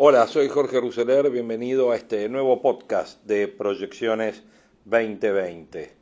Hola, soy Jorge Ruseler, bienvenido a este nuevo podcast de Proyecciones 2020.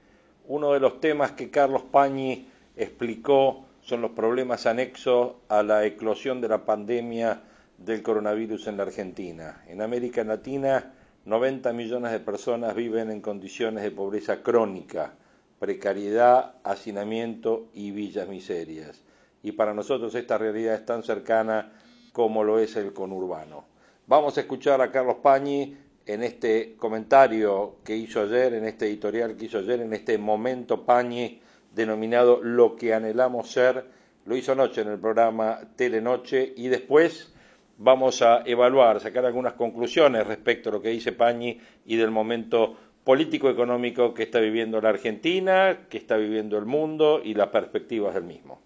Uno de los temas que Carlos Pañi explicó son los problemas anexos a la eclosión de la pandemia del coronavirus en la Argentina. En América Latina, 90 millones de personas viven en condiciones de pobreza crónica, precariedad, hacinamiento y villas miserias. Y para nosotros esta realidad es tan cercana como lo es el conurbano. Vamos a escuchar a Carlos Pañi en este comentario que hizo ayer, en este editorial que hizo ayer, en este momento Pañi denominado Lo que anhelamos ser. Lo hizo anoche en el programa Telenoche y después vamos a evaluar, sacar algunas conclusiones respecto a lo que dice Pañi y del momento político-económico que está viviendo la Argentina, que está viviendo el mundo y las perspectivas del mismo.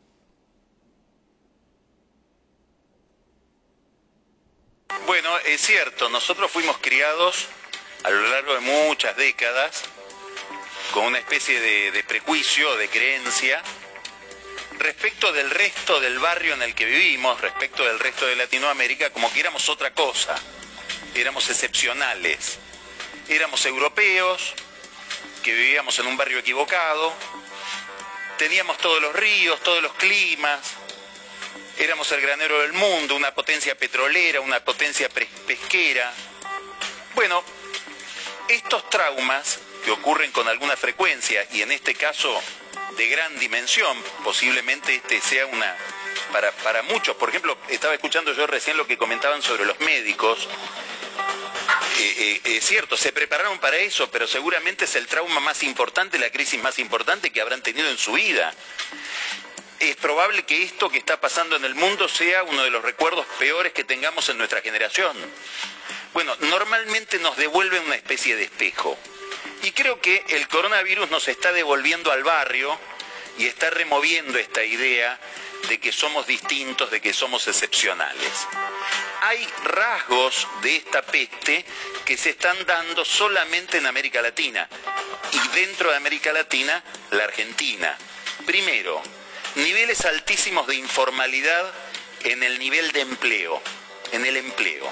Bueno, es cierto, nosotros fuimos criados a lo largo de muchas décadas con una especie de, prejuicio, de creencia, respecto del resto del barrio en el que vivimos, respecto del resto de Latinoamérica, como que éramos otra cosa, éramos excepcionales, éramos europeos, que vivíamos en un barrio equivocado, teníamos todos los ríos, todos los climas, éramos el granero del mundo, una potencia petrolera, una potencia pesquera. Bueno, estos traumas que ocurren con alguna frecuencia y en este caso de gran dimensión, posiblemente este sea una, para, para muchos, por ejemplo, estaba escuchando yo recién lo que comentaban sobre los médicos, eh, eh, es cierto, se prepararon para eso, pero seguramente es el trauma más importante, la crisis más importante que habrán tenido en su vida. Es probable que esto que está pasando en el mundo sea uno de los recuerdos peores que tengamos en nuestra generación. Bueno, normalmente nos devuelve una especie de espejo. Y creo que el coronavirus nos está devolviendo al barrio y está removiendo esta idea de que somos distintos, de que somos excepcionales. Hay rasgos de esta peste que se están dando solamente en América Latina y dentro de América Latina la Argentina. Primero, niveles altísimos de informalidad en el nivel de empleo, en el empleo.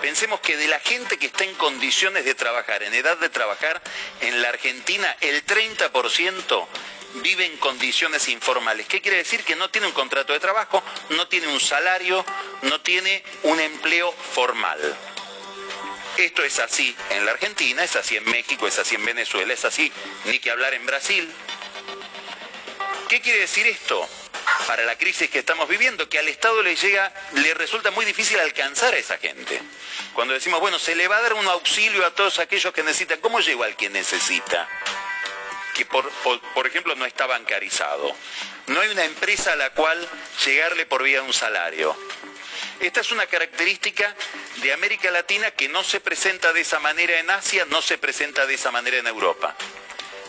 Pensemos que de la gente que está en condiciones de trabajar, en edad de trabajar, en la Argentina el 30% vive en condiciones informales. ¿Qué quiere decir? Que no tiene un contrato de trabajo, no tiene un salario, no tiene un empleo formal. Esto es así en la Argentina, es así en México, es así en Venezuela, es así, ni que hablar en Brasil. ¿Qué quiere decir esto? para la crisis que estamos viviendo, que al Estado le llega, le resulta muy difícil alcanzar a esa gente. Cuando decimos, bueno, se le va a dar un auxilio a todos aquellos que necesitan, ¿cómo llego al que necesita? Que por, por ejemplo no está bancarizado. No hay una empresa a la cual llegarle por vía de un salario. Esta es una característica de América Latina que no se presenta de esa manera en Asia, no se presenta de esa manera en Europa.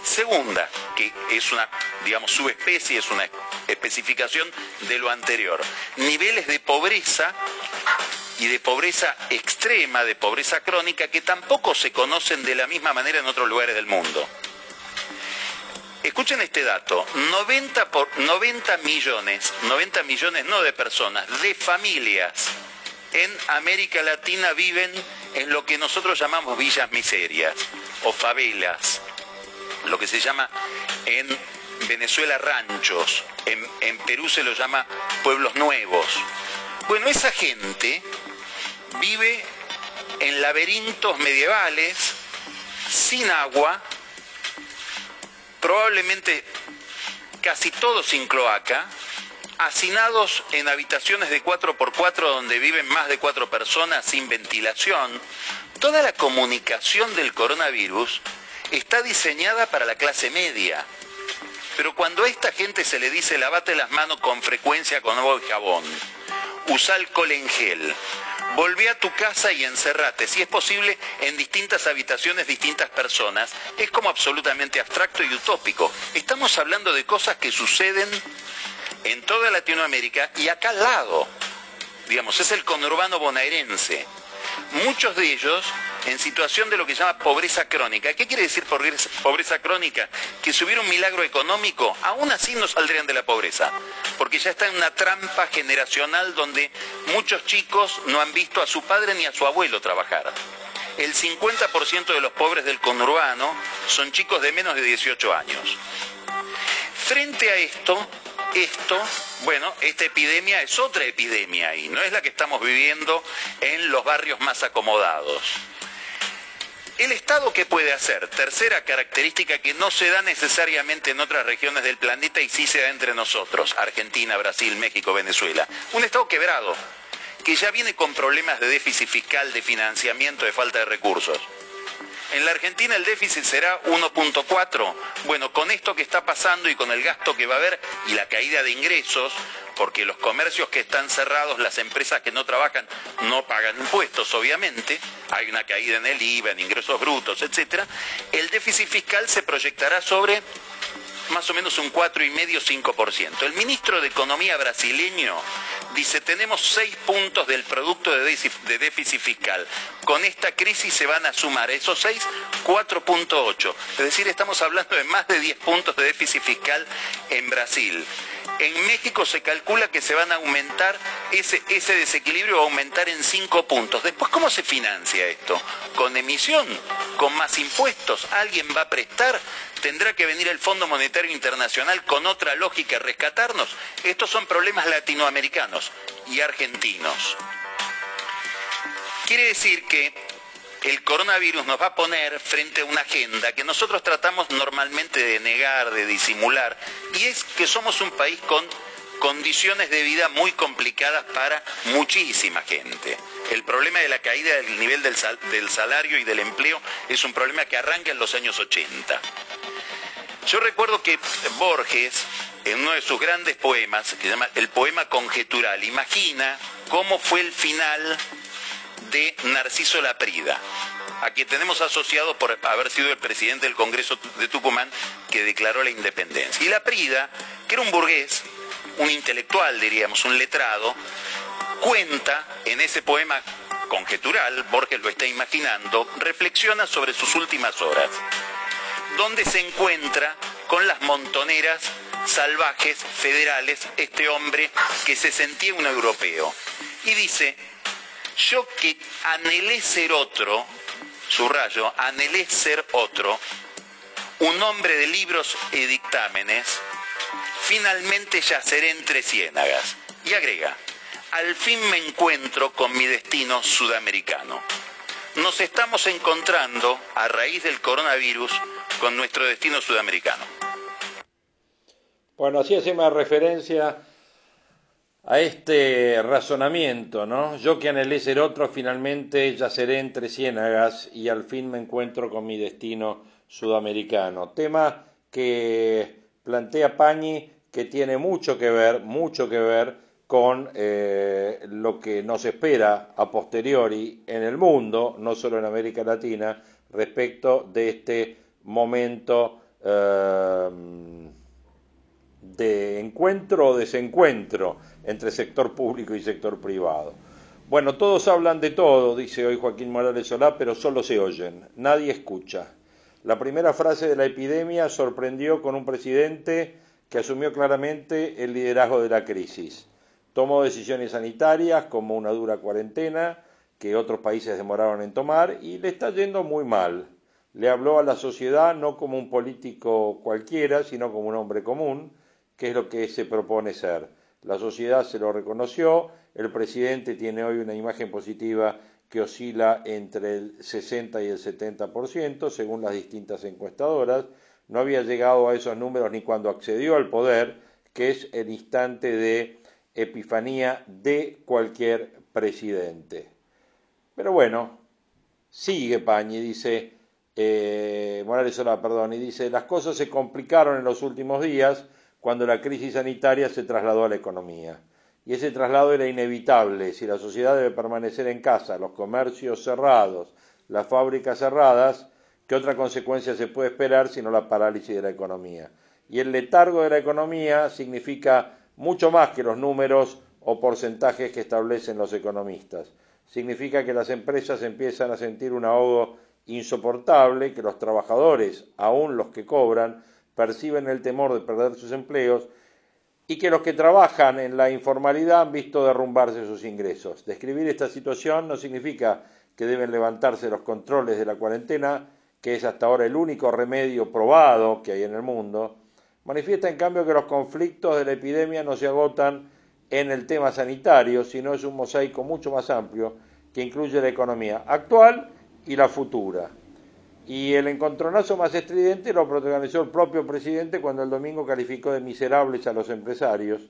Segunda, que es una, digamos, subespecie, es una especificación de lo anterior. Niveles de pobreza y de pobreza extrema, de pobreza crónica, que tampoco se conocen de la misma manera en otros lugares del mundo. Escuchen este dato, 90, por, 90 millones, 90 millones no de personas, de familias en América Latina viven en lo que nosotros llamamos villas miserias o favelas lo que se llama en Venezuela ranchos, en, Perú se lo llama pueblos nuevos. Bueno, esa gente vive en laberintos medievales, sin agua, probablemente casi todos sin cloaca, hacinados en habitaciones de 4x4 donde viven más de cuatro personas sin ventilación. Toda la comunicación del coronavirus está diseñada para la clase media. Pero cuando a esta gente se le dice lavate las manos con frecuencia con agua y jabón, usa alcohol en gel, volvé a tu casa y encerrate, si es posible, en distintas habitaciones, distintas personas, es como absolutamente abstracto y utópico. Estamos hablando de cosas que suceden en toda Latinoamérica y acá al lado. Digamos, es el conurbano bonaerense. Muchos de ellos en situación de lo que se llama pobreza crónica. ¿Qué quiere decir pobreza crónica? Que si hubiera un milagro económico, aún así no saldrían de la pobreza, porque ya está en una trampa generacional donde muchos chicos no han visto a su padre ni a su abuelo trabajar. El 50% de los pobres del conurbano son chicos de menos de 18 años. Frente a esto, esto, bueno, esta epidemia es otra epidemia y no es la que estamos viviendo en los barrios más acomodados. ¿El Estado qué puede hacer? Tercera característica que no se da necesariamente en otras regiones del planeta y sí se da entre nosotros, Argentina, Brasil, México, Venezuela. Un Estado quebrado, que ya viene con problemas de déficit fiscal, de financiamiento, de falta de recursos. En la Argentina el déficit será 1.4. Bueno, con esto que está pasando y con el gasto que va a haber y la caída de ingresos, porque los comercios que están cerrados, las empresas que no trabajan, no pagan impuestos, obviamente, hay una caída en el IVA, en ingresos brutos, etc., el déficit fiscal se proyectará sobre más o menos un 4,5-5%. El ministro de Economía brasileño dice, tenemos 6 puntos del producto de déficit fiscal. Con esta crisis se van a sumar esos 6, 4.8. Es decir, estamos hablando de más de 10 puntos de déficit fiscal en Brasil. En México se calcula que se van a aumentar, ese, ese desequilibrio va a aumentar en 5 puntos. Después, ¿cómo se financia esto? ¿Con emisión? ¿Con más impuestos? ¿Alguien va a prestar? ¿Tendrá que venir el Fondo Monetario Internacional con otra lógica a rescatarnos? Estos son problemas latinoamericanos y argentinos. Quiere decir que el coronavirus nos va a poner frente a una agenda que nosotros tratamos normalmente de negar, de disimular, y es que somos un país con condiciones de vida muy complicadas para muchísima gente. El problema de la caída del nivel del, salario y del empleo es un problema que arranca en los años 80. Yo recuerdo que Borges, en uno de sus grandes poemas, que se llama El poema conjetural, imagina cómo fue el final de Narciso Laprida, a quien tenemos asociado por haber sido el presidente del Congreso de Tucumán que declaró la independencia. Y Laprida, que era un burgués, un intelectual, diríamos, un letrado, cuenta en ese poema conjetural, Borges lo está imaginando, reflexiona sobre sus últimas horas, donde se encuentra con las montoneras salvajes federales, este hombre que se sentía un europeo. Y dice, yo que anhelé ser otro, subrayo, anhelé ser otro, un hombre de libros y dictámenes, finalmente yaceré entre ciénagas. Y agrega, al fin me encuentro con mi destino sudamericano. Nos estamos encontrando, a raíz del coronavirus, con nuestro destino sudamericano. Bueno, así hacemos referencia a este razonamiento, ¿no? Yo que anhelé ser otro, finalmente ya seré entre ciénagas y al fin me encuentro con mi destino sudamericano. Tema que plantea Pañi que tiene mucho que ver, mucho que ver con eh, lo que nos espera a posteriori en el mundo, no solo en América Latina, respecto de este momento eh, de encuentro o desencuentro entre sector público y sector privado. Bueno, todos hablan de todo, dice hoy Joaquín Morales Solá, pero solo se oyen, nadie escucha. La primera frase de la epidemia sorprendió con un presidente que asumió claramente el liderazgo de la crisis. Tomó decisiones sanitarias como una dura cuarentena que otros países demoraron en tomar y le está yendo muy mal. Le habló a la sociedad no como un político cualquiera, sino como un hombre común, que es lo que se propone ser. La sociedad se lo reconoció, el presidente tiene hoy una imagen positiva que oscila entre el 60 y el 70%, según las distintas encuestadoras. No había llegado a esos números ni cuando accedió al poder, que es el instante de epifanía de cualquier presidente. Pero bueno, sigue Pañi, dice eh, Morales Solá, perdón, y dice, las cosas se complicaron en los últimos días, cuando la crisis sanitaria se trasladó a la economía. Y ese traslado era inevitable. Si la sociedad debe permanecer en casa, los comercios cerrados, las fábricas cerradas, ¿qué otra consecuencia se puede esperar sino la parálisis de la economía? Y el letargo de la economía significa mucho más que los números o porcentajes que establecen los economistas. Significa que las empresas empiezan a sentir un ahogo insoportable, que los trabajadores, aun los que cobran, perciben el temor de perder sus empleos y que los que trabajan en la informalidad han visto derrumbarse sus ingresos. Describir esta situación no significa que deben levantarse los controles de la cuarentena, que es hasta ahora el único remedio probado que hay en el mundo. Manifiesta en cambio que los conflictos de la epidemia no se agotan en el tema sanitario, sino es un mosaico mucho más amplio que incluye la economía actual y la futura. Y el encontronazo más estridente lo protagonizó el propio presidente cuando el domingo calificó de miserables a los empresarios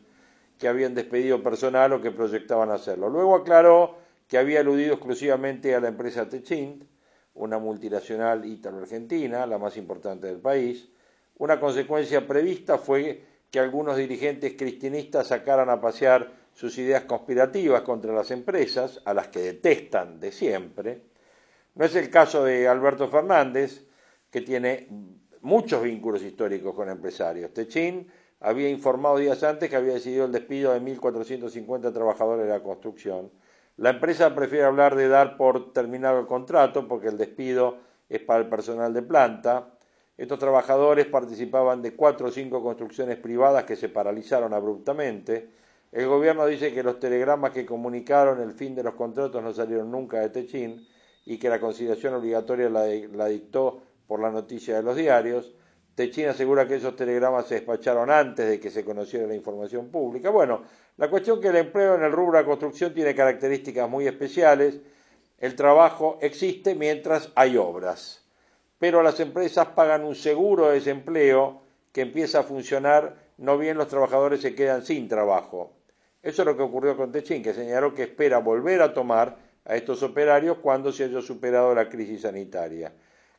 que habían despedido personal o que proyectaban hacerlo. Luego aclaró que había aludido exclusivamente a la empresa Techint, una multinacional ítalo-argentina, la más importante del país. Una consecuencia prevista fue que algunos dirigentes cristianistas sacaran a pasear sus ideas conspirativas contra las empresas, a las que detestan de siempre, no es el caso de Alberto Fernández, que tiene muchos vínculos históricos con empresarios. Techín había informado días antes que había decidido el despido de 1.450 trabajadores de la construcción. La empresa prefiere hablar de dar por terminado el contrato porque el despido es para el personal de planta. Estos trabajadores participaban de cuatro o cinco construcciones privadas que se paralizaron abruptamente. El gobierno dice que los telegramas que comunicaron el fin de los contratos no salieron nunca de Techín y que la conciliación obligatoria la, dictó por la noticia de los diarios. Techín asegura que esos telegramas se despacharon antes de que se conociera la información pública. Bueno, la cuestión es que el empleo en el rubro de la construcción tiene características muy especiales. El trabajo existe mientras hay obras, pero las empresas pagan un seguro de desempleo que empieza a funcionar, no bien los trabajadores se quedan sin trabajo. Eso es lo que ocurrió con Techín, que señaló que espera volver a tomar a estos operarios cuando se haya superado la crisis sanitaria.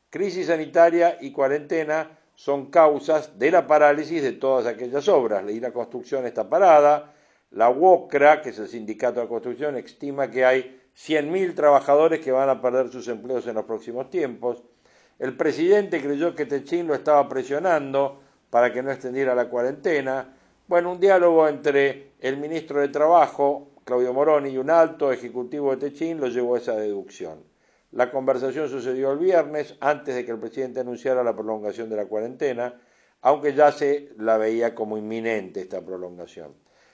Crisis sanitaria y cuarentena son causas de la parálisis de todas aquellas obras. Y la construcción está parada. La UOCRA, que es el sindicato de construcción, estima que hay 100.000 trabajadores que van a perder sus empleos en los próximos tiempos. El presidente creyó que Techín lo estaba presionando para que no extendiera la cuarentena. Bueno, un diálogo entre el ministro de Trabajo, Claudio Moroni y un alto ejecutivo de Techín lo llevó a esa deducción. La conversación sucedió el viernes, antes de que el presidente anunciara la prolongación de la cuarentena, aunque ya se la veía como inminente esta prolongación.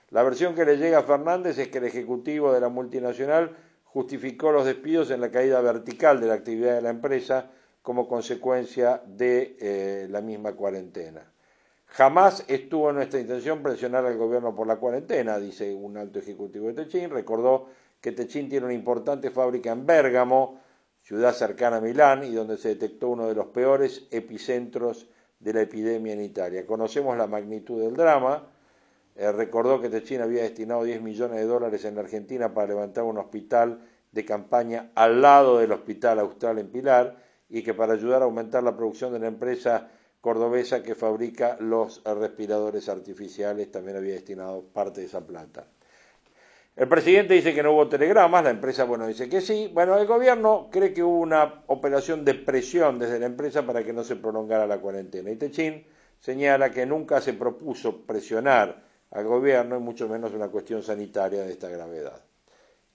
La versión que le llega a Fernández es que el ejecutivo de la multinacional justificó los despidos en la caída vertical de la actividad de la empresa como consecuencia de eh, la misma cuarentena. Jamás estuvo nuestra intención presionar al gobierno por la cuarentena, dice un alto ejecutivo de Techín. Recordó que Techín tiene una importante fábrica en Bérgamo, ciudad cercana a Milán, y donde se detectó uno de los peores epicentros de la epidemia en Italia. Conocemos la magnitud del drama. Eh, recordó que Techín había destinado 10 millones de dólares en la Argentina para levantar un hospital de campaña al lado del Hospital Austral en Pilar y que para ayudar a aumentar la producción de la empresa cordobesa que fabrica los respiradores artificiales, también había destinado parte de esa plata. El presidente dice que no hubo telegramas, la empresa, bueno, dice que sí. Bueno, el gobierno cree que hubo una operación de presión desde la empresa para que no se prolongara la cuarentena. Y Techín señala que nunca se propuso presionar al gobierno y mucho menos una cuestión sanitaria de esta gravedad.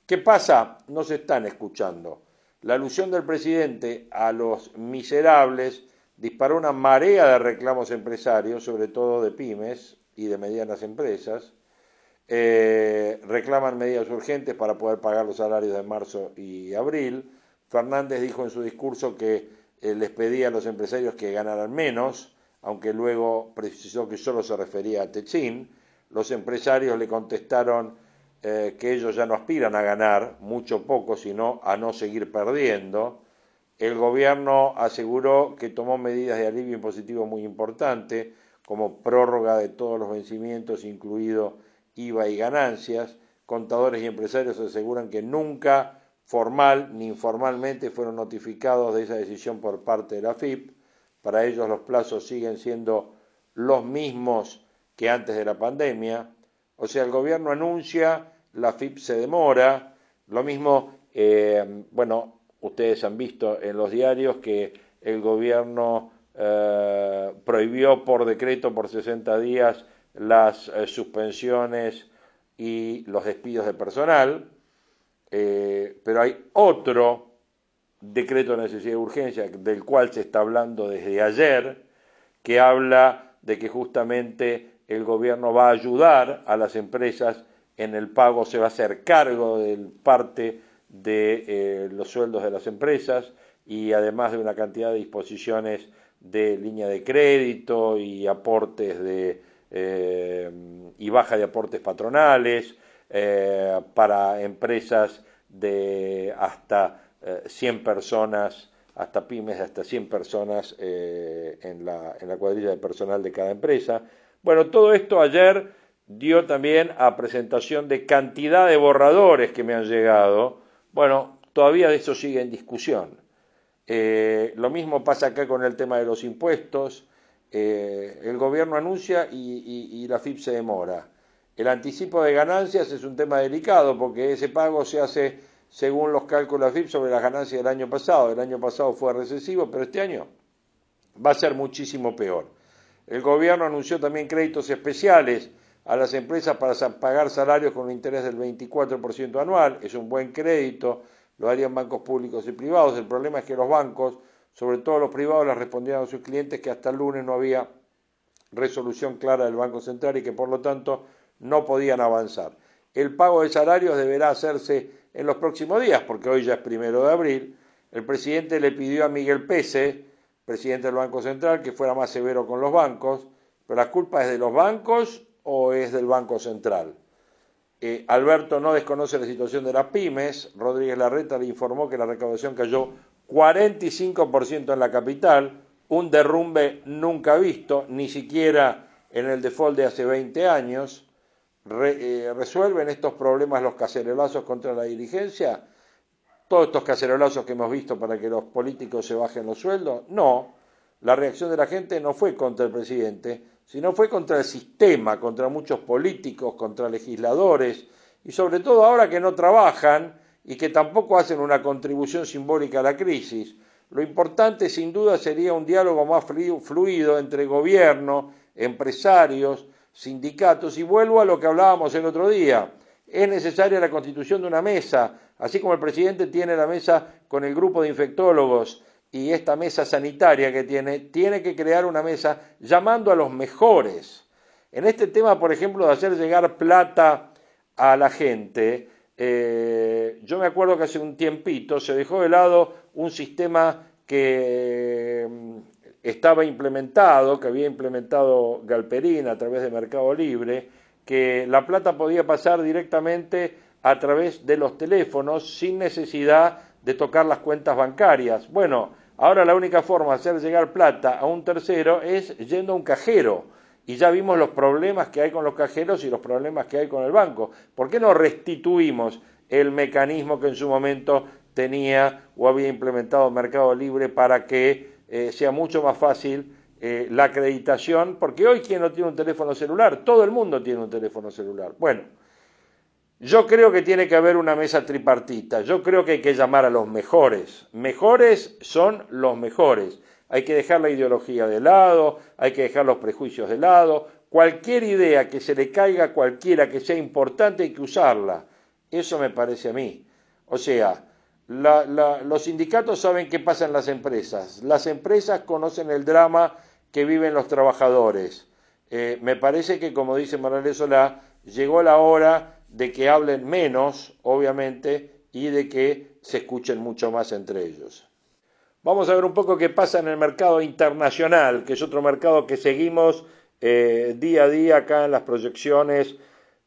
¿Qué pasa? No se están escuchando. La alusión del presidente a los miserables disparó una marea de reclamos empresarios, sobre todo de pymes y de medianas empresas. Eh, reclaman medidas urgentes para poder pagar los salarios de marzo y abril. Fernández dijo en su discurso que eh, les pedía a los empresarios que ganaran menos, aunque luego precisó que solo se refería a Techín. Los empresarios le contestaron eh, que ellos ya no aspiran a ganar mucho poco, sino a no seguir perdiendo. El gobierno aseguró que tomó medidas de alivio impositivo muy importantes, como prórroga de todos los vencimientos, incluido IVA y ganancias. Contadores y empresarios aseguran que nunca formal ni informalmente fueron notificados de esa decisión por parte de la FIP. Para ellos los plazos siguen siendo los mismos que antes de la pandemia. O sea, el gobierno anuncia, la FIP se demora. Lo mismo, eh, bueno, Ustedes han visto en los diarios que el gobierno eh, prohibió por decreto por 60 días las eh, suspensiones y los despidos de personal, eh, pero hay otro decreto de necesidad de urgencia del cual se está hablando desde ayer, que habla de que justamente el gobierno va a ayudar a las empresas en el pago, se va a hacer cargo de parte de eh, los sueldos de las empresas y además de una cantidad de disposiciones de línea de crédito y aportes de eh, y baja de aportes patronales eh, para empresas de hasta 100 personas, hasta pymes de hasta 100 personas en la, en la cuadrilla de personal de cada empresa. Bueno, todo esto ayer dio también a presentación de cantidad de borradores que me han llegado. Bueno, todavía eso sigue en discusión. Eh, lo mismo pasa acá con el tema de los impuestos. Eh, el gobierno anuncia y, la FIP se demora. El anticipo de ganancias es un tema delicado porque ese pago se hace según los cálculos de FIP sobre las ganancias del año pasado. El año pasado fue recesivo, pero este año va a ser muchísimo peor. El gobierno anunció también créditos especiales a las empresas para pagar salarios con un interés del 24% anual. Es un buen crédito, lo harían bancos públicos y privados. El problema es que los bancos, sobre todo los privados, les respondieron a sus clientes que hasta el lunes no había resolución clara del Banco Central y que por lo tanto no podían avanzar. El pago de salarios deberá hacerse en los próximos días, porque hoy ya es primero de abril. El presidente le pidió a Miguel Pese, presidente del Banco Central, que fuera más severo con los bancos, pero la culpa es de los bancos o es del Banco Central. Eh, Alberto no desconoce la situación de las pymes. Rodríguez Larreta le informó que la recaudación cayó 45% en la capital, un derrumbe nunca visto, ni siquiera en el default de hace 20 años. Eh, ¿Resuelven estos problemas los cacerolazos contra la dirigencia? ¿Todos estos cacerolazos que hemos visto para que los políticos se bajen los sueldos? No. La reacción de la gente no fue contra el presidente, sino fue contra el sistema, contra muchos políticos, contra legisladores, y sobre todo ahora que no trabajan y que tampoco hacen una contribución simbólica a la crisis. Lo importante, sin duda, sería un diálogo más fluido entre gobierno, empresarios, sindicatos, y vuelvo a lo que hablábamos el otro día. Es necesaria la constitución de una mesa, así como el presidente tiene la mesa con el grupo de infectólogos y esta mesa sanitaria que tiene, tiene que crear una mesa llamando a los mejores. En este tema, por ejemplo, de hacer llegar plata a la gente, eh, yo me acuerdo que hace un tiempito se dejó de lado un sistema que mm, estaba implementado, que había implementado Galperín a través de Mercado Libre, que la plata podía pasar directamente a través de los teléfonos sin necesidad de tocar las cuentas bancarias. Bueno, Ahora la única forma de hacer llegar plata a un tercero es yendo a un cajero. Y ya vimos los problemas que hay con los cajeros y los problemas que hay con el banco. ¿Por qué no restituimos el mecanismo que en su momento tenía o había implementado Mercado Libre para que eh, sea mucho más fácil eh, la acreditación? Porque hoy, ¿quién no tiene un teléfono celular? Todo el mundo tiene un teléfono celular. Bueno, yo creo que tiene que haber una mesa tripartita. Yo creo que hay que llamar a los mejores. Mejores son los mejores. Hay que dejar la ideología de lado, hay que dejar los prejuicios de lado. Cualquier idea que se le caiga a cualquiera que sea importante hay que usarla. Eso me parece a mí. O sea, los sindicatos saben qué pasa en las empresas. Las empresas conocen el drama que viven los trabajadores. Eh, me parece que, como dice Manuel Solá, llegó la hora de que hablen menos, obviamente, y de que se escuchen mucho más entre ellos. Vamos a ver un poco qué pasa en el mercado internacional, que es otro mercado que seguimos eh, día a día acá en las proyecciones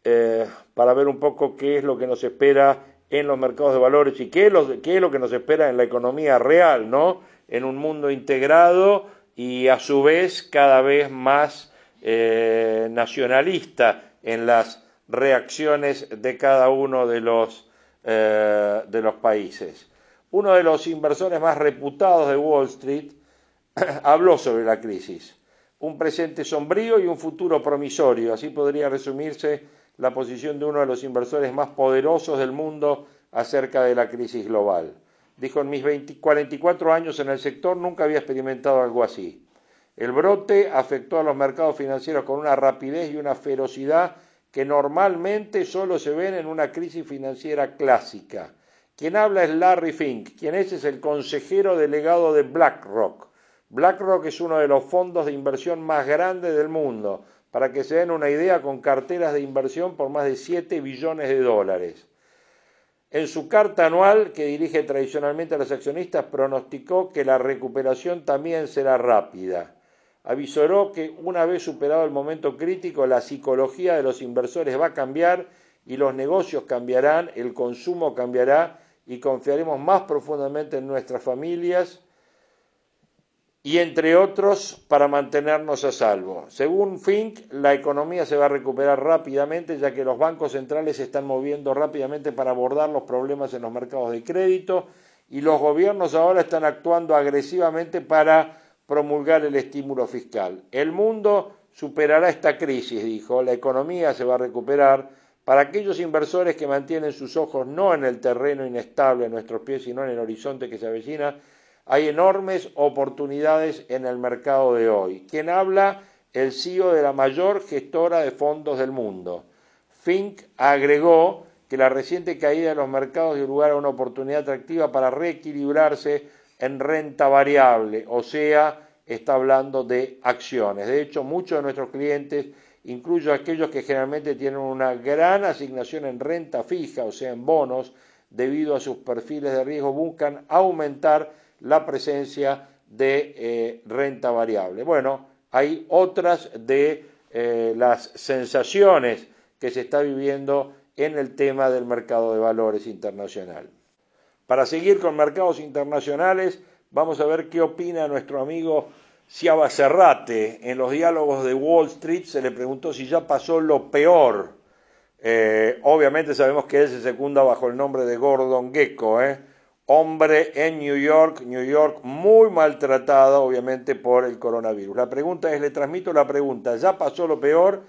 eh, para ver un poco qué es lo que nos espera en los mercados de valores y qué es, lo, es lo que nos espera en la economía real, ¿no? En un mundo integrado y a su vez cada vez más eh, nacionalista en las reacciones de cada uno de los, eh, de los países. Uno de los inversores más reputados de Wall Street habló sobre la crisis. Un presente sombrío y un futuro promisorio. Así podría resumirse la posición de uno de los inversores más poderosos del mundo acerca de la crisis global. Dijo, en mis 44 años en el sector nunca había experimentado algo así. El brote afectó a los mercados financieros con una rapidez y una ferocidad que normalmente solo se ven en una crisis financiera clásica. Quien habla es Larry Fink, quien es, es el consejero delegado de BlackRock. BlackRock es uno de los fondos de inversión más grandes del mundo, para que se den una idea, con carteras de inversión por más de 7 billones de dólares. En su carta anual, que dirige tradicionalmente a los accionistas, pronosticó que la recuperación también será rápida. Avisoró que una vez superado el momento crítico, la psicología de los inversores va a cambiar y los negocios cambiarán, el consumo cambiará y confiaremos más profundamente en nuestras familias y entre otros para mantenernos a salvo. Según Fink, la economía se va a recuperar rápidamente ya que los bancos centrales se están moviendo rápidamente para abordar los problemas en los mercados de crédito y los gobiernos ahora están actuando agresivamente para promulgar el estímulo fiscal. El mundo superará esta crisis, dijo, la economía se va a recuperar. Para aquellos inversores que mantienen sus ojos no en el terreno inestable a nuestros pies, sino en el horizonte que se avecina, hay enormes oportunidades en el mercado de hoy. ¿Quién habla? El CEO de la mayor gestora de fondos del mundo. Fink agregó que la reciente caída de los mercados dio lugar a una oportunidad atractiva para reequilibrarse en renta variable, o sea, está hablando de acciones. De hecho, muchos de nuestros clientes, incluyo aquellos que generalmente tienen una gran asignación en renta fija, o sea, en bonos, debido a sus perfiles de riesgo, buscan aumentar la presencia de eh, renta variable. Bueno, hay otras de eh, las sensaciones que se está viviendo en el tema del mercado de valores internacional. Para seguir con mercados internacionales, vamos a ver qué opina nuestro amigo Ciaba Serrate. En los diálogos de Wall Street se le preguntó si ya pasó lo peor. Eh, obviamente sabemos que él se secunda bajo el nombre de Gordon Gecko, ¿eh? hombre en New York, New York muy maltratada obviamente por el coronavirus. La pregunta es, le transmito la pregunta, ¿ya pasó lo peor?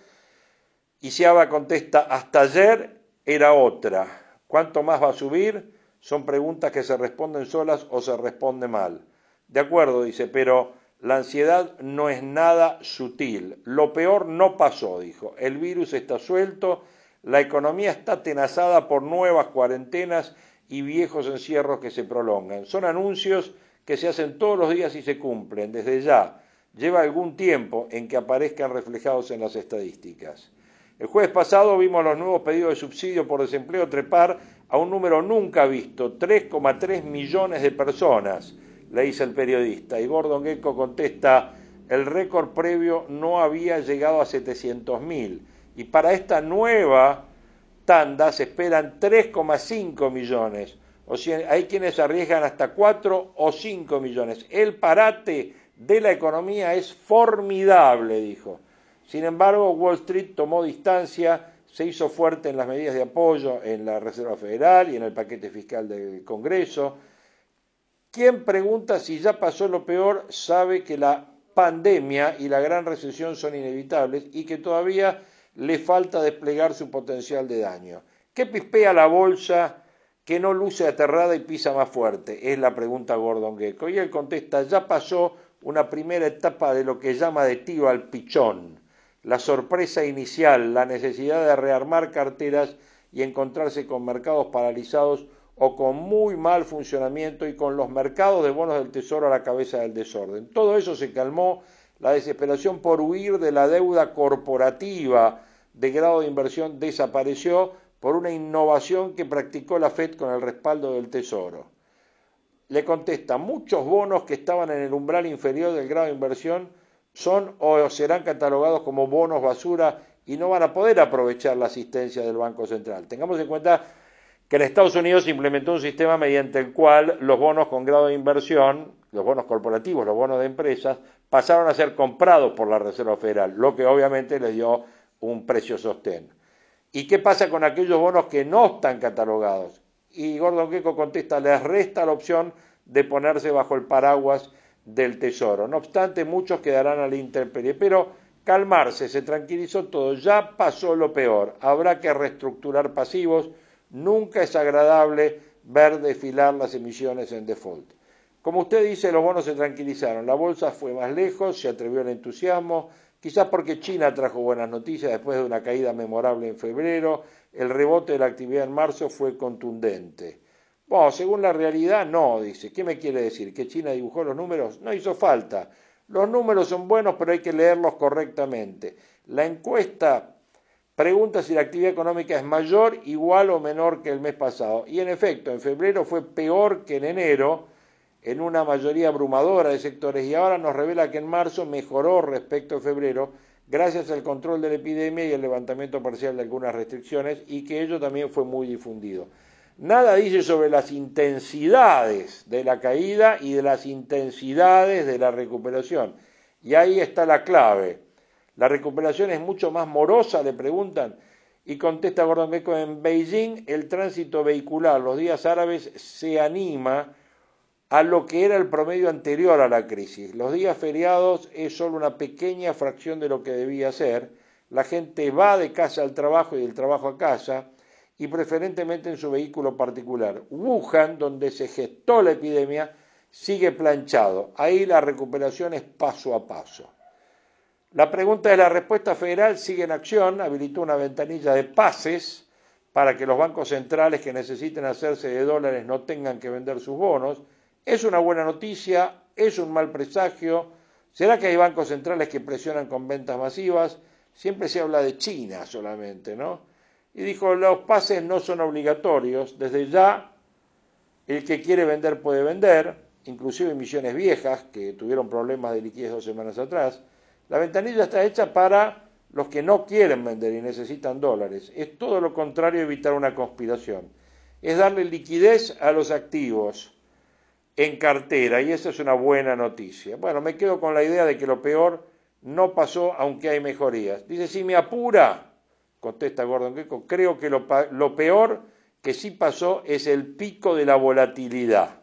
Y Siaba contesta, hasta ayer era otra. ¿Cuánto más va a subir? Son preguntas que se responden solas o se responde mal. De acuerdo, dice, pero la ansiedad no es nada sutil. Lo peor no pasó, dijo. El virus está suelto, la economía está tenazada por nuevas cuarentenas y viejos encierros que se prolongan. Son anuncios que se hacen todos los días y se cumplen desde ya. Lleva algún tiempo en que aparezcan reflejados en las estadísticas. El jueves pasado vimos los nuevos pedidos de subsidio por desempleo trepar a un número nunca visto, 3,3 millones de personas, le dice el periodista. Y Gordon Gecko contesta, el récord previo no había llegado a 700.000. Y para esta nueva tanda se esperan 3,5 millones. O sea, hay quienes arriesgan hasta 4 o 5 millones. El parate de la economía es formidable, dijo. Sin embargo, Wall Street tomó distancia, se hizo fuerte en las medidas de apoyo en la Reserva Federal y en el paquete fiscal del Congreso. Quien pregunta si ya pasó lo peor sabe que la pandemia y la gran recesión son inevitables y que todavía le falta desplegar su potencial de daño. ¿Qué pispea la bolsa que no luce aterrada y pisa más fuerte? Es la pregunta Gordon Gecko. Y él contesta, ya pasó una primera etapa de lo que llama de tío al pichón, la sorpresa inicial, la necesidad de rearmar carteras y encontrarse con mercados paralizados o con muy mal funcionamiento y con los mercados de bonos del tesoro a la cabeza del desorden. Todo eso se calmó la desesperación por huir de la deuda corporativa de grado de inversión desapareció por una innovación que practicó la Fed con el respaldo del Tesoro. Le contesta, muchos bonos que estaban en el umbral inferior del grado de inversión son o serán catalogados como bonos basura y no van a poder aprovechar la asistencia del Banco Central. Tengamos en cuenta que en Estados Unidos implementó un sistema mediante el cual los bonos con grado de inversión, los bonos corporativos, los bonos de empresas, pasaron a ser comprados por la Reserva Federal, lo que obviamente les dio un precio sostén. ¿Y qué pasa con aquellos bonos que no están catalogados? Y Gordon Gecko contesta, les resta la opción de ponerse bajo el paraguas del Tesoro. No obstante, muchos quedarán a la intemperie. Pero calmarse, se tranquilizó todo, ya pasó lo peor. Habrá que reestructurar pasivos. Nunca es agradable ver desfilar las emisiones en default. Como usted dice, los bonos se tranquilizaron, la bolsa fue más lejos, se atrevió el entusiasmo, quizás porque China trajo buenas noticias después de una caída memorable en febrero, el rebote de la actividad en marzo fue contundente. Bueno, según la realidad, no, dice. ¿Qué me quiere decir? ¿Que China dibujó los números? No hizo falta. Los números son buenos, pero hay que leerlos correctamente. La encuesta pregunta si la actividad económica es mayor, igual o menor que el mes pasado. Y en efecto, en febrero fue peor que en enero, en una mayoría abrumadora de sectores, y ahora nos revela que en marzo mejoró respecto a febrero, gracias al control de la epidemia y el levantamiento parcial de algunas restricciones, y que ello también fue muy difundido. Nada dice sobre las intensidades de la caída y de las intensidades de la recuperación. Y ahí está la clave. La recuperación es mucho más morosa, le preguntan. Y contesta Gordon Gecko, en Beijing el tránsito vehicular los días árabes se anima a lo que era el promedio anterior a la crisis. Los días feriados es solo una pequeña fracción de lo que debía ser. La gente va de casa al trabajo y del trabajo a casa y preferentemente en su vehículo particular. Wuhan, donde se gestó la epidemia, sigue planchado. Ahí la recuperación es paso a paso. La pregunta de la respuesta federal sigue en acción, habilitó una ventanilla de pases para que los bancos centrales que necesiten hacerse de dólares no tengan que vender sus bonos. Es una buena noticia, es un mal presagio. ¿Será que hay bancos centrales que presionan con ventas masivas? Siempre se habla de China solamente, ¿no? Y dijo, los pases no son obligatorios, desde ya el que quiere vender puede vender, inclusive emisiones viejas que tuvieron problemas de liquidez dos semanas atrás. La ventanilla está hecha para los que no quieren vender y necesitan dólares. Es todo lo contrario evitar una conspiración. Es darle liquidez a los activos en cartera y esa es una buena noticia. Bueno, me quedo con la idea de que lo peor no pasó aunque hay mejorías. Dice, si me apura, contesta Gordon Gekko, creo que lo, lo peor que sí pasó es el pico de la volatilidad.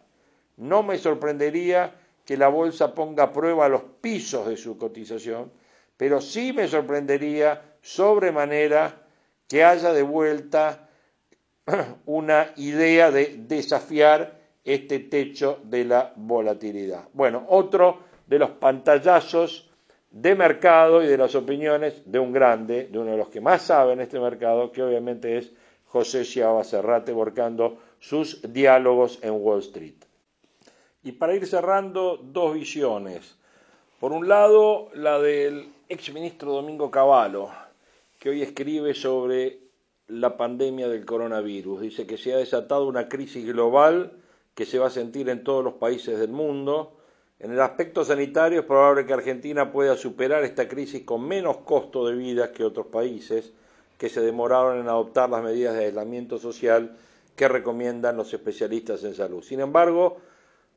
No me sorprendería que la bolsa ponga a prueba los pisos de su cotización, pero sí me sorprendería sobremanera que haya de vuelta una idea de desafiar este techo de la volatilidad. Bueno, otro de los pantallazos de mercado y de las opiniones de un grande, de uno de los que más sabe en este mercado, que obviamente es José Chiava Serrate, volcando sus diálogos en Wall Street. Y para ir cerrando, dos visiones. Por un lado, la del exministro Domingo Cavallo, que hoy escribe sobre la pandemia del coronavirus. Dice que se ha desatado una crisis global que se va a sentir en todos los países del mundo, en el aspecto sanitario es probable que Argentina pueda superar esta crisis con menos costo de vida que otros países que se demoraron en adoptar las medidas de aislamiento social que recomiendan los especialistas en salud. Sin embargo,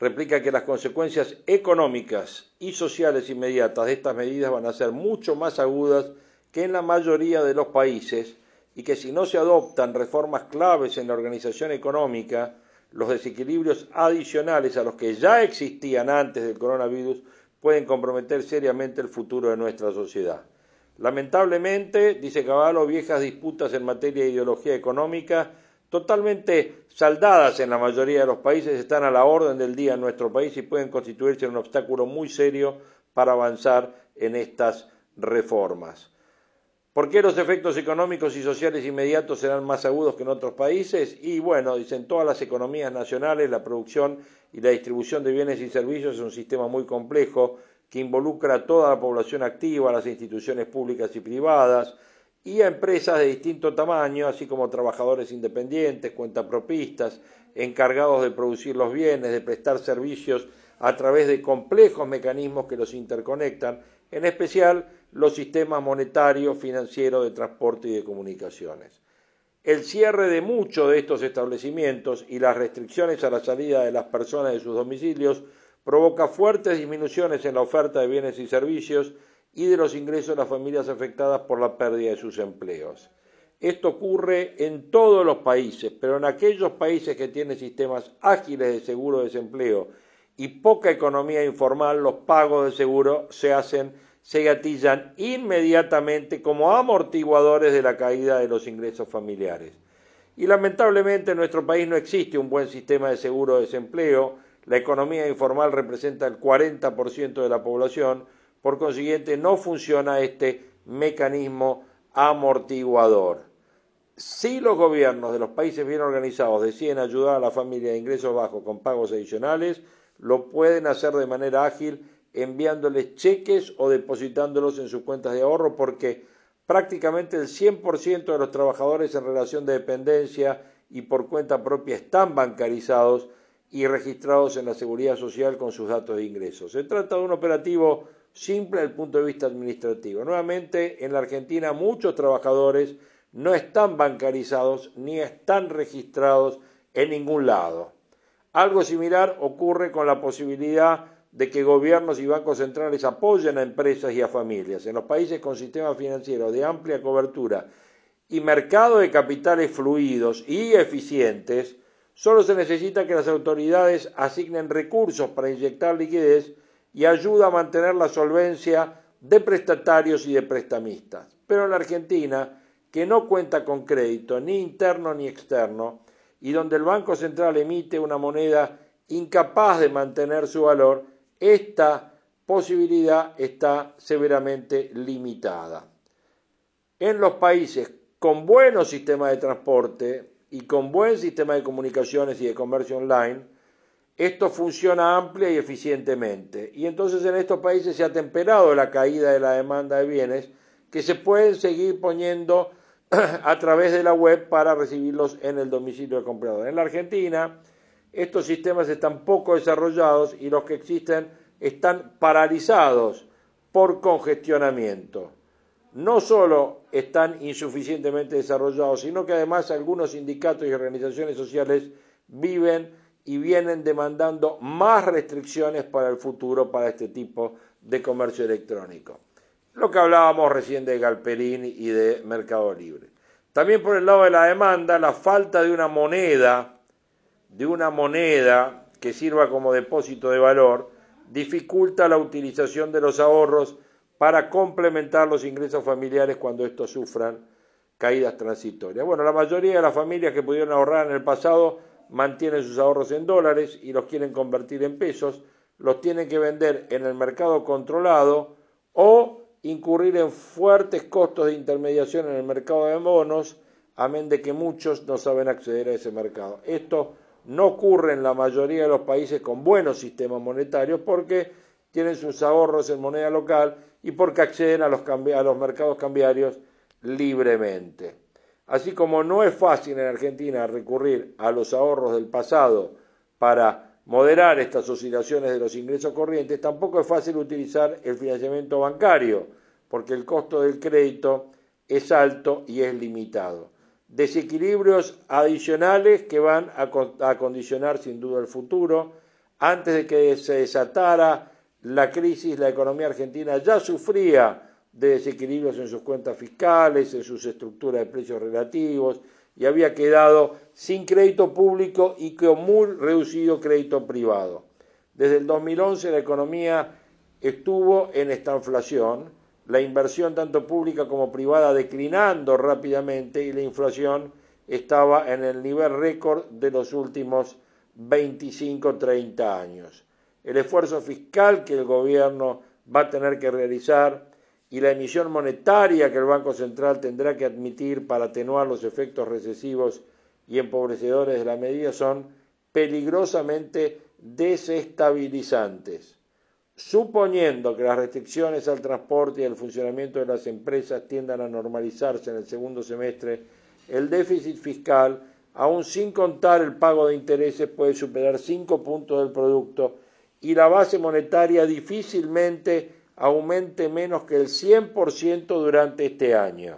replica que las consecuencias económicas y sociales inmediatas de estas medidas van a ser mucho más agudas que en la mayoría de los países y que si no se adoptan reformas claves en la organización económica, los desequilibrios adicionales a los que ya existían antes del coronavirus pueden comprometer seriamente el futuro de nuestra sociedad. Lamentablemente, dice Caballo, viejas disputas en materia de ideología económica, totalmente saldadas en la mayoría de los países, están a la orden del día en nuestro país y pueden constituirse un obstáculo muy serio para avanzar en estas reformas. ¿Por qué los efectos económicos y sociales inmediatos serán más agudos que en otros países? Y bueno, dicen todas las economías nacionales, la producción y la distribución de bienes y servicios es un sistema muy complejo que involucra a toda la población activa, a las instituciones públicas y privadas y a empresas de distinto tamaño, así como trabajadores independientes, cuentapropistas, encargados de producir los bienes, de prestar servicios a través de complejos mecanismos que los interconectan, en especial los sistemas monetario, financiero, de transporte y de comunicaciones. El cierre de muchos de estos establecimientos y las restricciones a la salida de las personas de sus domicilios provoca fuertes disminuciones en la oferta de bienes y servicios y de los ingresos de las familias afectadas por la pérdida de sus empleos. Esto ocurre en todos los países, pero en aquellos países que tienen sistemas ágiles de seguro de desempleo y poca economía informal, los pagos de seguro se hacen se gatillan inmediatamente como amortiguadores de la caída de los ingresos familiares. Y lamentablemente en nuestro país no existe un buen sistema de seguro de desempleo, la economía informal representa el 40% de la población, Por consiguiente, no funciona este mecanismo amortiguador. Si los gobiernos de los países bien organizados deciden ayudar a la familia de ingresos bajos con pagos adicionales, lo pueden hacer de manera ágil enviándoles cheques o depositándolos en sus cuentas de ahorro porque prácticamente el 100% de los trabajadores en relación de dependencia y por cuenta propia están bancarizados y registrados en la seguridad social con sus datos de ingresos. Se trata de un operativo simple desde el punto de vista administrativo. Nuevamente, en la Argentina muchos trabajadores no están bancarizados ni están registrados en ningún lado. Algo similar ocurre con la posibilidad de que gobiernos y bancos centrales apoyen a empresas y a familias. En los países con sistemas financieros de amplia cobertura y mercado de capitales fluidos y eficientes, solo se necesita que las autoridades asignen recursos para inyectar liquidez y ayuda a mantener la solvencia de prestatarios y de prestamistas. Pero en la Argentina, que no cuenta con crédito ni interno ni externo, y donde el Banco Central emite una moneda incapaz de mantener su valor, esta posibilidad está severamente limitada. En los países con buenos sistemas de transporte y con buen sistema de comunicaciones y de comercio online, esto funciona amplia y eficientemente. Y entonces en estos países se ha temperado la caída de la demanda de bienes que se pueden seguir poniendo a través de la web para recibirlos en el domicilio del comprador. En la Argentina, estos sistemas están poco desarrollados y los que existen están paralizados por congestionamiento no solo están insuficientemente desarrollados, sino que además algunos sindicatos y organizaciones sociales viven y vienen demandando más restricciones para el futuro para este tipo de comercio electrónico. Lo que hablábamos recién de Galperín y de Mercado Libre. También por el lado de la demanda, la falta de una moneda, de una moneda que sirva como depósito de valor, dificulta la utilización de los ahorros para complementar los ingresos familiares cuando estos sufran caídas transitorias. Bueno, la mayoría de las familias que pudieron ahorrar en el pasado mantienen sus ahorros en dólares y los quieren convertir en pesos, los tienen que vender en el mercado controlado o incurrir en fuertes costos de intermediación en el mercado de bonos, amén de que muchos no saben acceder a ese mercado. Esto no ocurre en la mayoría de los países con buenos sistemas monetarios porque tienen sus ahorros en moneda local y porque acceden a los, a los mercados cambiarios libremente. Así como no es fácil en Argentina recurrir a los ahorros del pasado para moderar estas oscilaciones de los ingresos corrientes, tampoco es fácil utilizar el financiamiento bancario, porque el costo del crédito es alto y es limitado. Desequilibrios adicionales que van a, condicionar sin duda el futuro. Antes de que se desatara la crisis, la economía argentina ya sufría de desequilibrios en sus cuentas fiscales, en sus estructuras de precios relativos, y había quedado sin crédito público y con muy reducido crédito privado. Desde el 2011 la economía estuvo en esta inflación, la inversión tanto pública como privada declinando rápidamente y la inflación estaba en el nivel récord de los últimos 25-30 años el esfuerzo fiscal que el gobierno va a tener que realizar y la emisión monetaria que el Banco Central tendrá que admitir para atenuar los efectos recesivos y empobrecedores de la medida son peligrosamente desestabilizantes. Suponiendo que las restricciones al transporte y al funcionamiento de las empresas tiendan a normalizarse en el segundo semestre, el déficit fiscal, aun sin contar el pago de intereses, puede superar cinco puntos del producto y la base monetaria difícilmente aumente menos que el 100% durante este año.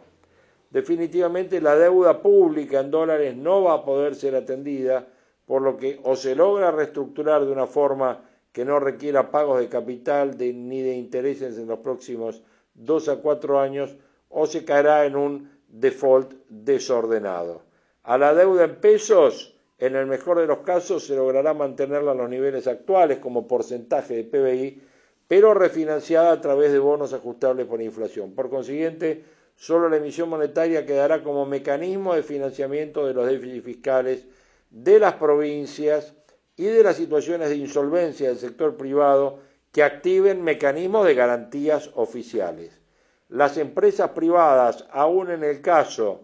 Definitivamente la deuda pública en dólares no va a poder ser atendida, por lo que o se logra reestructurar de una forma que no requiera pagos de capital ni de intereses en los próximos dos a cuatro años, o se caerá en un default desordenado. A la deuda en pesos en el mejor de los casos se logrará mantenerla a los niveles actuales como porcentaje de PBI, pero refinanciada a través de bonos ajustables por inflación. Por consiguiente, solo la emisión monetaria quedará como mecanismo de financiamiento de los déficits fiscales de las provincias y de las situaciones de insolvencia del sector privado que activen mecanismos de garantías oficiales. Las empresas privadas, aun en el caso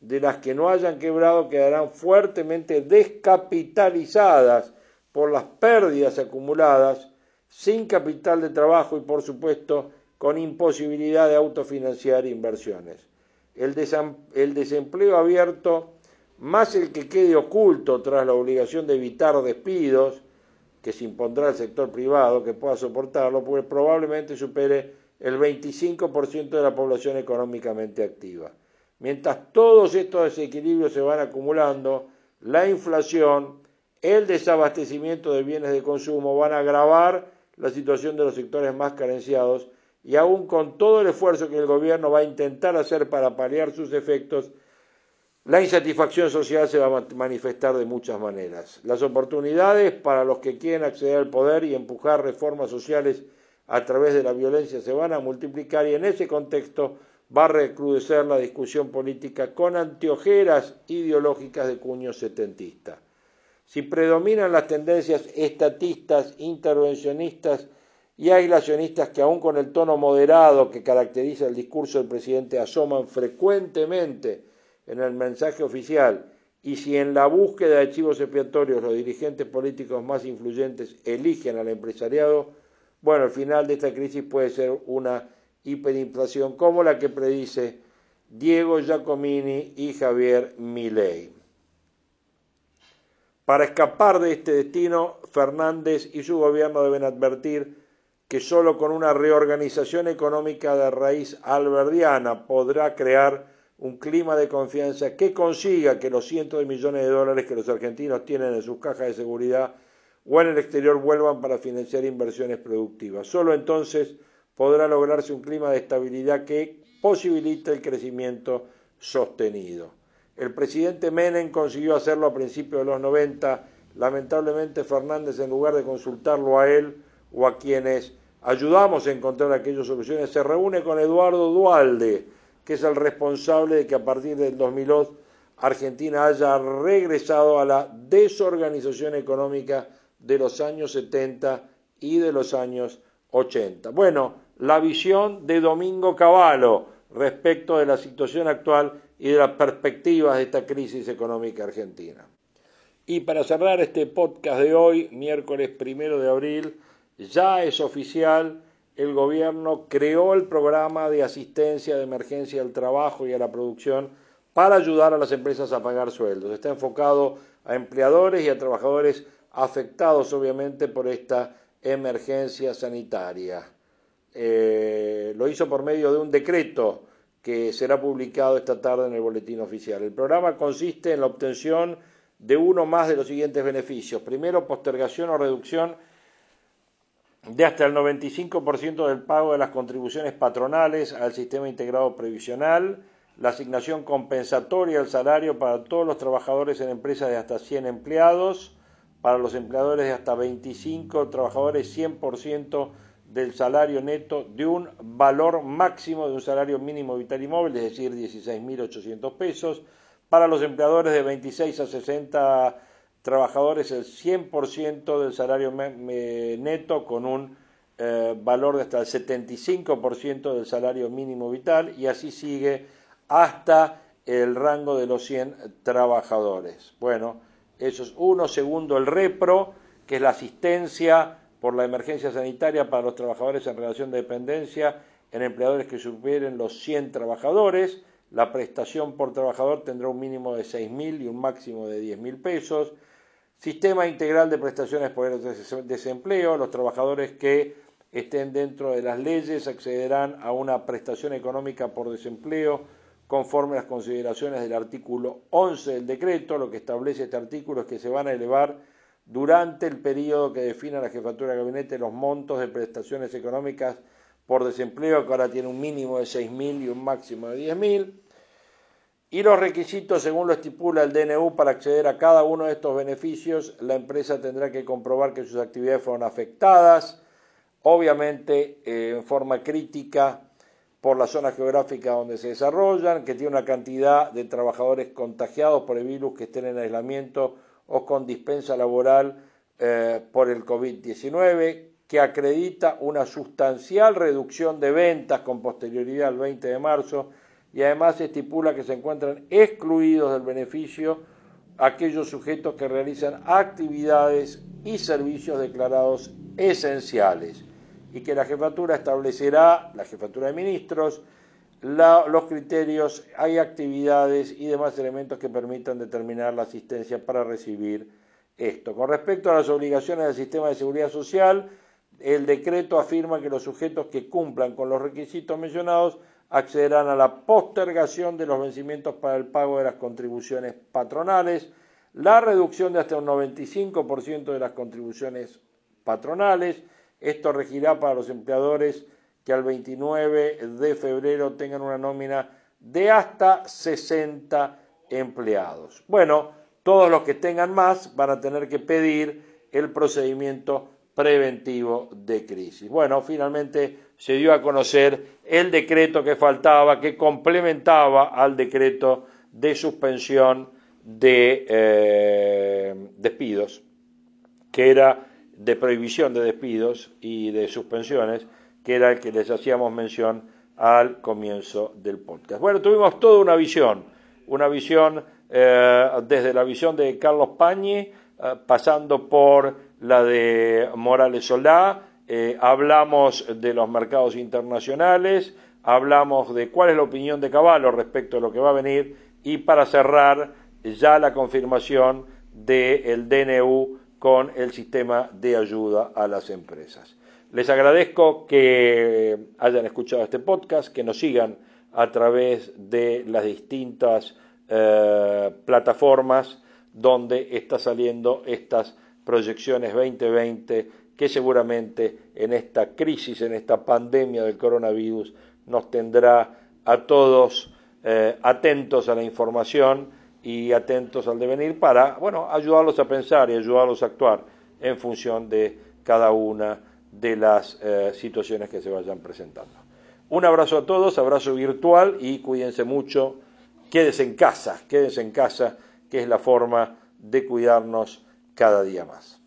de las que no hayan quebrado, quedarán fuertemente descapitalizadas por las pérdidas acumuladas, sin capital de trabajo y, por supuesto, con imposibilidad de autofinanciar inversiones. El, desempleo abierto, más el que quede oculto tras la obligación de evitar despidos, que se impondrá al sector privado que pueda soportarlo, pues probablemente supere el 25% de la población económicamente activa. Mientras todos estos desequilibrios se van acumulando, la inflación, el desabastecimiento de bienes de consumo van a agravar la situación de los sectores más carenciados y aún con todo el esfuerzo que el gobierno va a intentar hacer para paliar sus efectos, la insatisfacción social se va a manifestar de muchas maneras. Las oportunidades para los que quieren acceder al poder y empujar reformas sociales a través de la violencia se van a multiplicar y en ese contexto va a recrudecer la discusión política con anteojeras ideológicas de cuño setentista. Si predominan las tendencias estatistas, intervencionistas y aislacionistas que aún con el tono moderado que caracteriza el discurso del presidente asoman frecuentemente en el mensaje oficial y si en la búsqueda de archivos expiatorios los dirigentes políticos más influyentes eligen al empresariado, bueno, el final de esta crisis puede ser una hiperinflación como la que predice Diego Giacomini y Javier Milei. Para escapar de este destino, Fernández y su gobierno deben advertir que solo con una reorganización económica de raíz alberdiana podrá crear un clima de confianza que consiga que los cientos de millones de dólares que los argentinos tienen en sus cajas de seguridad o en el exterior vuelvan para financiar inversiones productivas. Solo entonces podrá lograrse un clima de estabilidad que posibilite el crecimiento sostenido. El presidente Menem consiguió hacerlo a principios de los 90. Lamentablemente Fernández, en lugar de consultarlo a él o a quienes ayudamos a encontrar aquellas soluciones, se reúne con Eduardo Dualde, que es el responsable de que a partir del 2002 Argentina haya regresado a la desorganización económica de los años 70 y de los años 80. Bueno, la visión de Domingo Cavallo respecto de la situación actual y de las perspectivas de esta crisis económica argentina. Y para cerrar este podcast de hoy, miércoles primero de abril, ya es oficial el gobierno creó el programa de asistencia de emergencia al trabajo y a la producción para ayudar a las empresas a pagar sueldos. Está enfocado a empleadores y a trabajadores afectados obviamente por esta emergencia sanitaria. Eh, lo hizo por medio de un decreto que será publicado esta tarde en el boletín oficial. El programa consiste en la obtención de uno más de los siguientes beneficios. Primero, postergación o reducción de hasta el 95% del pago de las contribuciones patronales al sistema integrado previsional, la asignación compensatoria al salario para todos los trabajadores en empresas de hasta 100 empleados, para los empleadores de hasta 25 trabajadores 100% del salario neto de un valor máximo de un salario mínimo vital y móvil, es decir, 16.800 pesos, para los empleadores de 26 a 60 trabajadores el 100% del salario neto con un eh, valor de hasta el 75% del salario mínimo vital y así sigue hasta el rango de los 100 trabajadores. Bueno, eso es uno. Segundo, el repro, que es la asistencia por la emergencia sanitaria para los trabajadores en relación de dependencia en empleadores que superen los 100 trabajadores. La prestación por trabajador tendrá un mínimo de 6.000 y un máximo de 10.000 pesos. Sistema integral de prestaciones por desempleo. Los trabajadores que estén dentro de las leyes accederán a una prestación económica por desempleo conforme a las consideraciones del artículo 11 del decreto. Lo que establece este artículo es que se van a elevar durante el periodo que defina la jefatura de gabinete los montos de prestaciones económicas por desempleo, que ahora tiene un mínimo de 6.000 y un máximo de 10.000 y los requisitos según lo estipula el DNU para acceder a cada uno de estos beneficios, la empresa tendrá que comprobar que sus actividades fueron afectadas, obviamente eh, en forma crítica por la zona geográfica donde se desarrollan, que tiene una cantidad de trabajadores contagiados por el virus que estén en aislamiento o con dispensa laboral eh, por el COVID-19, que acredita una sustancial reducción de ventas con posterioridad al 20 de marzo y además estipula que se encuentran excluidos del beneficio aquellos sujetos que realizan actividades y servicios declarados esenciales y que la jefatura establecerá, la jefatura de ministros, los criterios, hay actividades y demás elementos que permitan determinar la asistencia para recibir esto. Con respecto a las obligaciones del sistema de seguridad social, el decreto afirma que los sujetos que cumplan con los requisitos mencionados accederán a la postergación de los vencimientos para el pago de las contribuciones patronales, la reducción de hasta un 95% de las contribuciones patronales. Esto regirá para los empleadores que al 29 de febrero tengan una nómina de hasta 60 empleados. Bueno, todos los que tengan más van a tener que pedir el procedimiento preventivo de crisis. Bueno, finalmente se dio a conocer el decreto que faltaba, que complementaba al decreto de suspensión de eh, despidos, que era de prohibición de despidos y de suspensiones, que era el que les hacíamos mención al comienzo del podcast. Bueno, tuvimos toda una visión, una visión eh, desde la visión de Carlos Pañi, eh, pasando por la de Morales Solá, eh, hablamos de los mercados internacionales, hablamos de cuál es la opinión de Caballo respecto a lo que va a venir y para cerrar ya la confirmación del DNU con el sistema de ayuda a las empresas. Les agradezco que hayan escuchado este podcast, que nos sigan a través de las distintas eh, plataformas donde está saliendo estas proyecciones 2020 que seguramente en esta crisis, en esta pandemia del coronavirus, nos tendrá a todos eh, atentos a la información y atentos al devenir para, bueno, ayudarlos a pensar y ayudarlos a actuar en función de cada una de las eh, situaciones que se vayan presentando. Un abrazo a todos, abrazo virtual y cuídense mucho quédese en casa, quédese en casa, que es la forma de cuidarnos cada día más.